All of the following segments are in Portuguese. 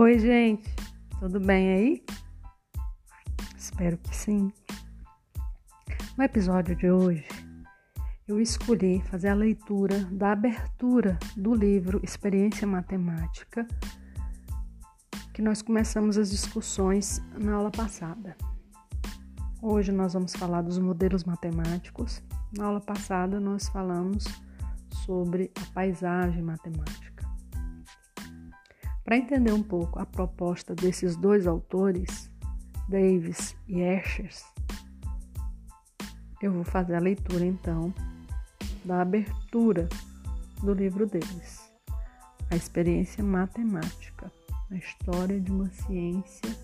Oi, gente, tudo bem aí? Espero que sim. No episódio de hoje, eu escolhi fazer a leitura da abertura do livro Experiência Matemática, que nós começamos as discussões na aula passada. Hoje nós vamos falar dos modelos matemáticos. Na aula passada nós falamos sobre a paisagem matemática. Para entender um pouco a proposta desses dois autores, Davis e Escher, eu vou fazer a leitura então da abertura do livro deles, A Experiência Matemática, a história de uma ciência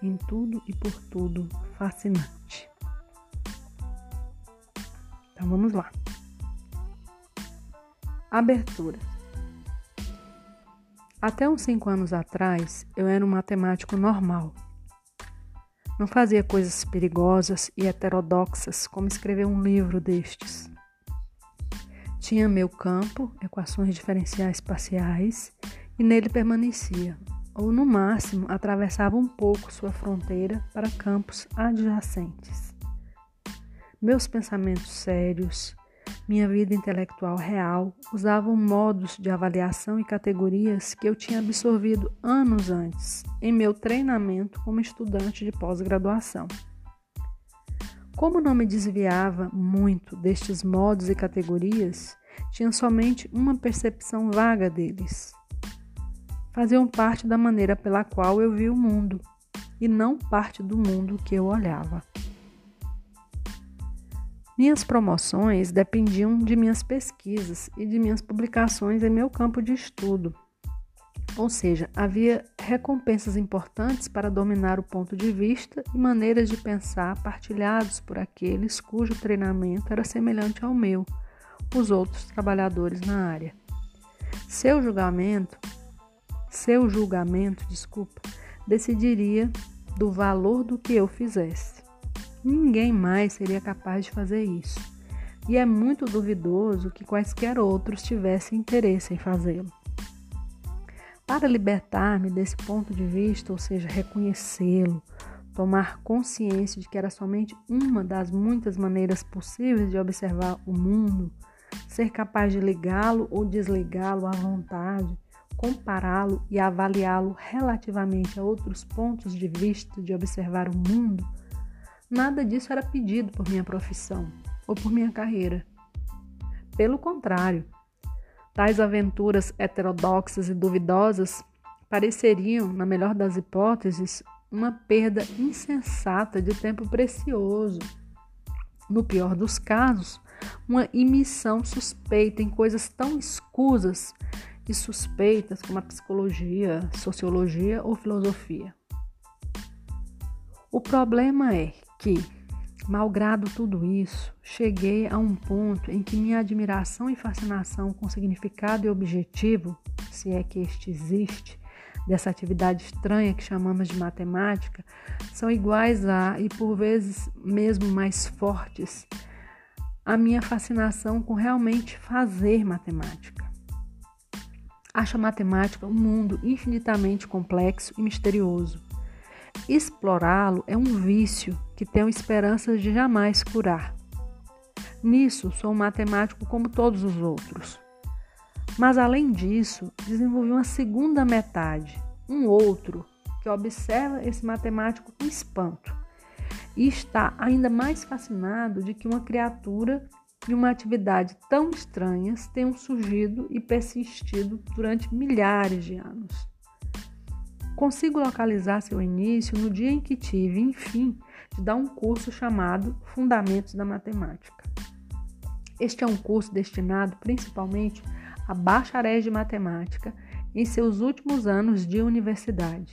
em tudo e por tudo fascinante. Então vamos lá. Abertura. Até uns cinco anos atrás, eu era um matemático normal. Não fazia coisas perigosas e heterodoxas como escrever um livro destes. Tinha meu campo, equações diferenciais parciais, e nele permanecia, ou no máximo atravessava um pouco sua fronteira para campos adjacentes. Meus pensamentos sérios, minha vida intelectual real usavam modos de avaliação e categorias que eu tinha absorvido anos antes, em meu treinamento como estudante de pós-graduação. Como não me desviava muito destes modos e categorias, tinha somente uma percepção vaga deles. Faziam parte da maneira pela qual eu vi o mundo, e não parte do mundo que eu olhava. Minhas promoções dependiam de minhas pesquisas e de minhas publicações em meu campo de estudo. Ou seja, havia recompensas importantes para dominar o ponto de vista e maneiras de pensar partilhados por aqueles cujo treinamento era semelhante ao meu, os outros trabalhadores na área. Seu julgamento, seu julgamento, desculpa, decidiria do valor do que eu fizesse. Ninguém mais seria capaz de fazer isso, e é muito duvidoso que quaisquer outros tivessem interesse em fazê-lo. Para libertar-me desse ponto de vista, ou seja, reconhecê-lo, tomar consciência de que era somente uma das muitas maneiras possíveis de observar o mundo, ser capaz de ligá-lo ou desligá-lo à vontade, compará-lo e avaliá-lo relativamente a outros pontos de vista de observar o mundo, Nada disso era pedido por minha profissão ou por minha carreira. Pelo contrário, tais aventuras heterodoxas e duvidosas pareceriam, na melhor das hipóteses, uma perda insensata de tempo precioso. No pior dos casos, uma imissão suspeita em coisas tão escusas e suspeitas como a psicologia, sociologia ou filosofia. O problema é que, malgrado tudo isso, cheguei a um ponto em que minha admiração e fascinação com significado e objetivo, se é que este existe, dessa atividade estranha que chamamos de matemática, são iguais a, e por vezes mesmo mais fortes, a minha fascinação com realmente fazer matemática. Acho a matemática um mundo infinitamente complexo e misterioso Explorá-lo é um vício que tenho esperança de jamais curar. Nisso, sou um matemático como todos os outros. Mas, além disso, desenvolvi uma segunda metade, um outro, que observa esse matemático com espanto e está ainda mais fascinado de que uma criatura e uma atividade tão estranhas tenham surgido e persistido durante milhares de anos. Consigo localizar seu início no dia em que tive, enfim, de dar um curso chamado Fundamentos da Matemática. Este é um curso destinado principalmente a bacharéis de matemática em seus últimos anos de universidade.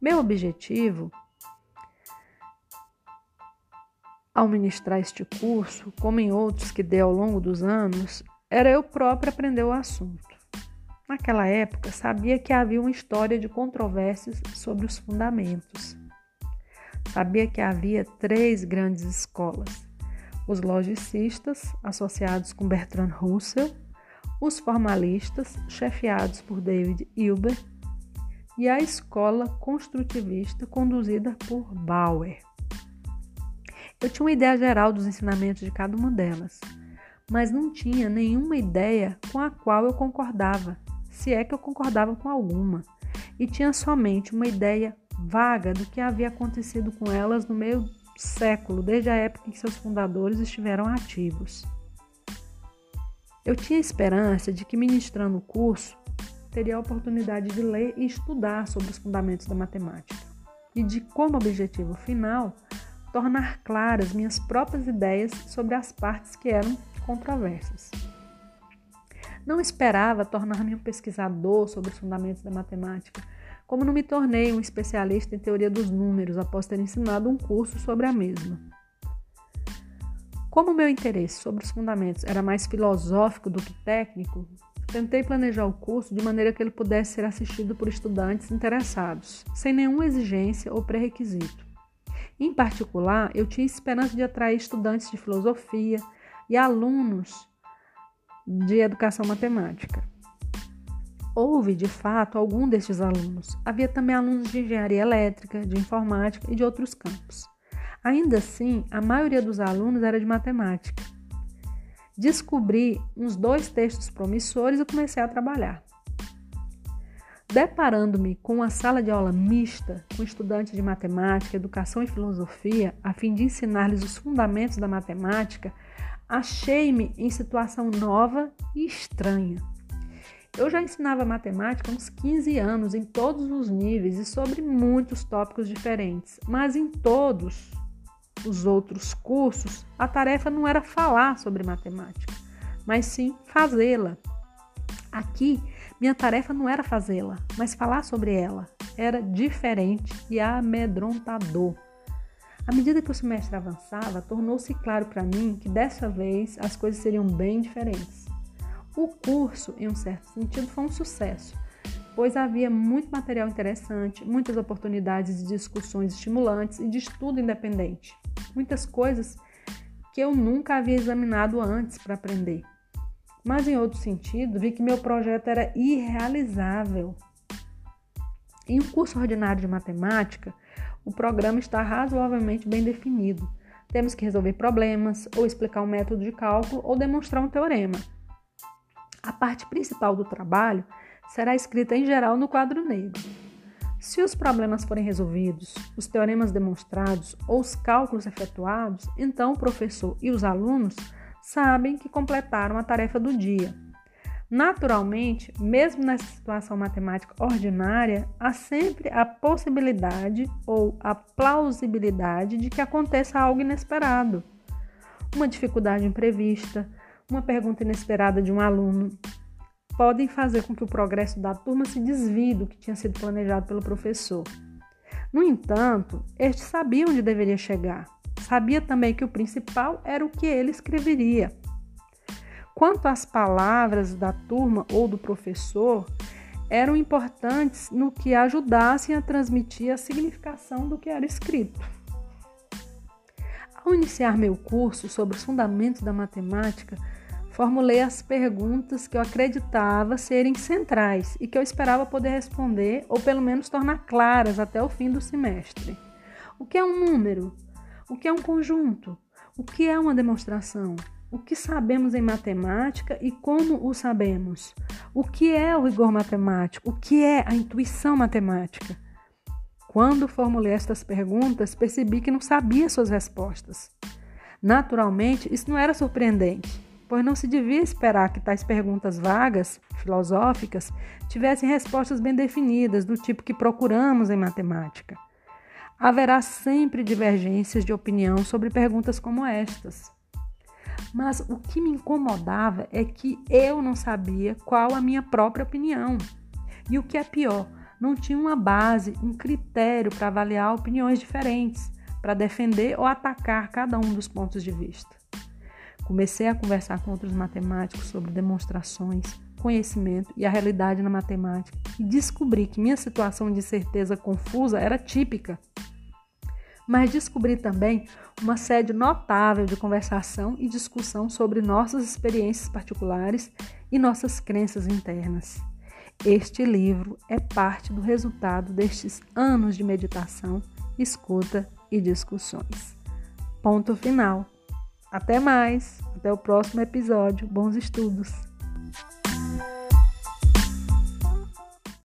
Meu objetivo ao ministrar este curso, como em outros que dei ao longo dos anos, era eu próprio aprender o assunto. Naquela época, sabia que havia uma história de controvérsias sobre os fundamentos. Sabia que havia três grandes escolas: os logicistas, associados com Bertrand Russell, os formalistas, chefiados por David Hilbert, e a escola construtivista, conduzida por Bauer. Eu tinha uma ideia geral dos ensinamentos de cada uma delas, mas não tinha nenhuma ideia com a qual eu concordava, se é que eu concordava com alguma, e tinha somente uma ideia vaga do que havia acontecido com elas no meio século, desde a época em que seus fundadores estiveram ativos. Eu tinha esperança de que, ministrando o curso, teria a oportunidade de ler e estudar sobre os fundamentos da matemática e de, como objetivo final, tornar claras minhas próprias ideias sobre as partes que eram controversas. Não esperava tornar-me um pesquisador sobre os fundamentos da matemática, como não me tornei um especialista em teoria dos números após ter ensinado um curso sobre a mesma. Como meu interesse sobre os fundamentos era mais filosófico do que técnico, tentei planejar o curso de maneira que ele pudesse ser assistido por estudantes interessados, sem nenhuma exigência ou pré-requisito. Em particular, eu tinha esperança de atrair estudantes de filosofia e alunos de educação matemática. Houve, de fato, algum destes alunos. Havia também alunos de engenharia elétrica, de informática e de outros campos. Ainda assim, a maioria dos alunos era de matemática. Descobri uns dois textos promissores e comecei a trabalhar. Deparando-me com uma sala de aula mista com estudantes de matemática, educação e filosofia, a fim de ensinar-lhes os fundamentos da matemática, achei-me em situação nova e estranha. Eu já ensinava matemática há uns 15 anos, em todos os níveis e sobre muitos tópicos diferentes, mas em todos os outros cursos, a tarefa não era falar sobre matemática, mas sim fazê-la. Aqui, minha tarefa não era fazê-la, mas falar sobre ela. Era diferente e amedrontador. À medida que o semestre avançava, tornou-se claro para mim que dessa vez as coisas seriam bem diferentes. O curso, em um certo sentido, foi um sucesso, pois havia muito material interessante, muitas oportunidades de discussões estimulantes e de estudo independente. Muitas coisas que eu nunca havia examinado antes para aprender. Mas, em outro sentido, vi que meu projeto era irrealizável. Em um curso ordinário de matemática, o programa está razoavelmente bem definido. Temos que resolver problemas, ou explicar um método de cálculo, ou demonstrar um teorema. A parte principal do trabalho será escrita em geral no quadro negro. Se os problemas forem resolvidos, os teoremas demonstrados ou os cálculos efetuados, então o professor e os alunos sabem que completaram a tarefa do dia. Naturalmente, mesmo nessa situação matemática ordinária, há sempre a possibilidade ou a plausibilidade de que aconteça algo inesperado. Uma dificuldade imprevista, uma pergunta inesperada de um aluno, podem fazer com que o progresso da turma se desvie do que tinha sido planejado pelo professor. No entanto, este sabia onde deveria chegar. Sabia também que o principal era o que ele escreveria. Quanto às palavras da turma ou do professor, eram importantes no que ajudassem a transmitir a significação do que era escrito. Ao iniciar meu curso sobre os fundamentos da matemática, formulei as perguntas que eu acreditava serem centrais e que eu esperava poder responder ou pelo menos tornar claras até o fim do semestre. O que é um número? O que é um conjunto? O que é uma demonstração? O que sabemos em matemática e como o sabemos? O que é o rigor matemático? O que é a intuição matemática? Quando formulei estas perguntas, percebi que não sabia suas respostas. Naturalmente, isso não era surpreendente pois não se devia esperar que tais perguntas vagas, filosóficas, tivessem respostas bem definidas, do tipo que procuramos em matemática. Haverá sempre divergências de opinião sobre perguntas como estas. Mas o que me incomodava é que eu não sabia qual a minha própria opinião. E o que é pior, não tinha uma base, um critério para avaliar opiniões diferentes, para defender ou atacar cada um dos pontos de vista. Comecei a conversar com outros matemáticos sobre demonstrações, conhecimento e a realidade na matemática e descobri que minha situação de certeza confusa era típica. Mas descobri também uma sede notável de conversação e discussão sobre nossas experiências particulares e nossas crenças internas. Este livro é parte do resultado destes anos de meditação, escuta e discussões. Ponto final. Até mais, até o próximo episódio. Bons estudos!